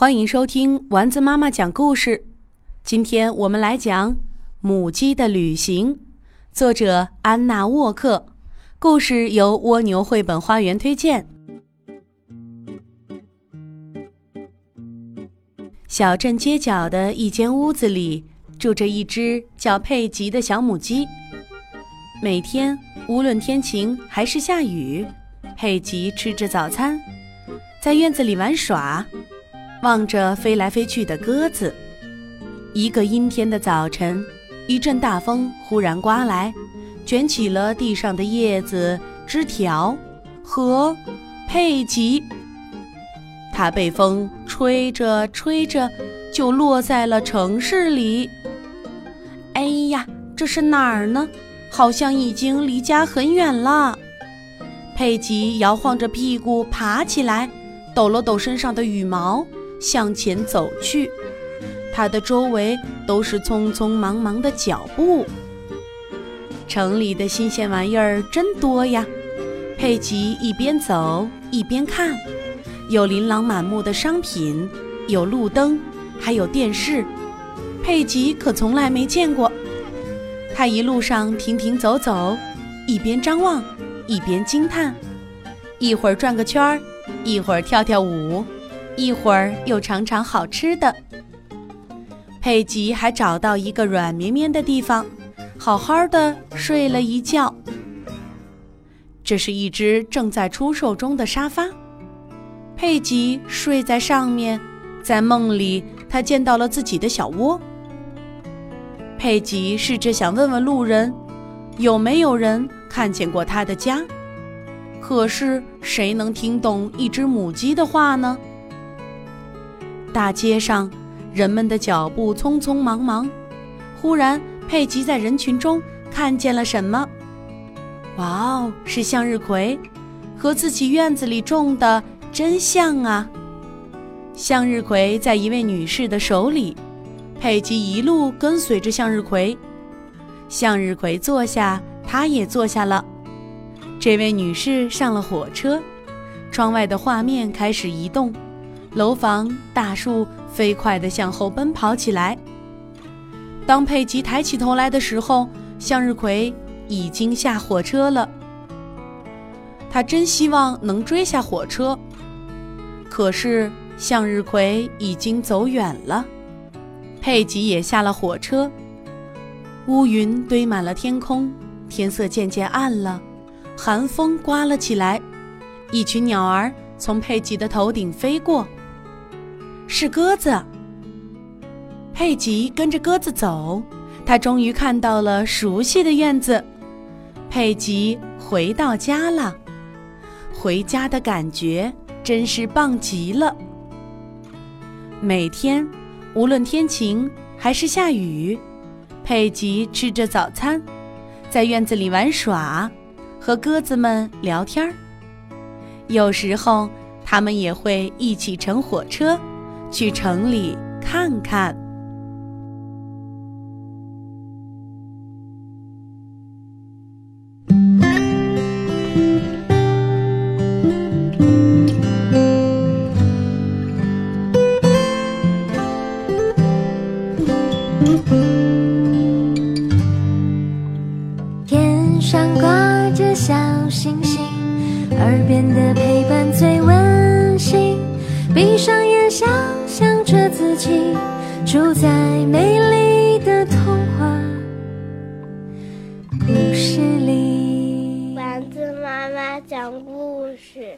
欢迎收听丸子妈妈讲故事。今天我们来讲《母鸡的旅行》，作者安娜沃克。故事由蜗牛绘本花园推荐。小镇街角的一间屋子里，住着一只叫佩吉的小母鸡。每天，无论天晴还是下雨，佩吉吃着早餐，在院子里玩耍。望着飞来飞去的鸽子，一个阴天的早晨，一阵大风忽然刮来，卷起了地上的叶子、枝条和佩吉。它被风吹着吹着，就落在了城市里。哎呀，这是哪儿呢？好像已经离家很远了。佩吉摇晃着屁股爬起来，抖了抖身上的羽毛。向前走去，他的周围都是匆匆忙忙的脚步。城里的新鲜玩意儿真多呀！佩吉一边走一边看，有琳琅满目的商品，有路灯，还有电视。佩吉可从来没见过。他一路上停停走走，一边张望，一边惊叹，一会儿转个圈儿，一会儿跳跳舞。一会儿又尝尝好吃的，佩吉还找到一个软绵绵的地方，好好的睡了一觉。这是一只正在出售中的沙发，佩吉睡在上面，在梦里他见到了自己的小窝。佩吉试着想问问路人，有没有人看见过他的家，可是谁能听懂一只母鸡的话呢？大街上，人们的脚步匆匆忙忙。忽然，佩吉在人群中看见了什么？哇哦，是向日葵，和自己院子里种的真像啊！向日葵在一位女士的手里，佩吉一路跟随着向日葵。向日葵坐下，她也坐下了。这位女士上了火车，窗外的画面开始移动。楼房、大树飞快地向后奔跑起来。当佩吉抬起头来的时候，向日葵已经下火车了。他真希望能追下火车，可是向日葵已经走远了。佩吉也下了火车。乌云堆满了天空，天色渐渐暗了，寒风刮了起来。一群鸟儿从佩吉的头顶飞过。是鸽子。佩吉跟着鸽子走，他终于看到了熟悉的院子。佩吉回到家了，回家的感觉真是棒极了。每天，无论天晴还是下雨，佩吉吃着早餐，在院子里玩耍，和鸽子们聊天儿。有时候，他们也会一起乘火车。去城里看看。天上挂着小星星，耳边的陪伴最温馨。闭上眼，想想着自己住在美丽的童话故事里。丸子妈妈讲故事。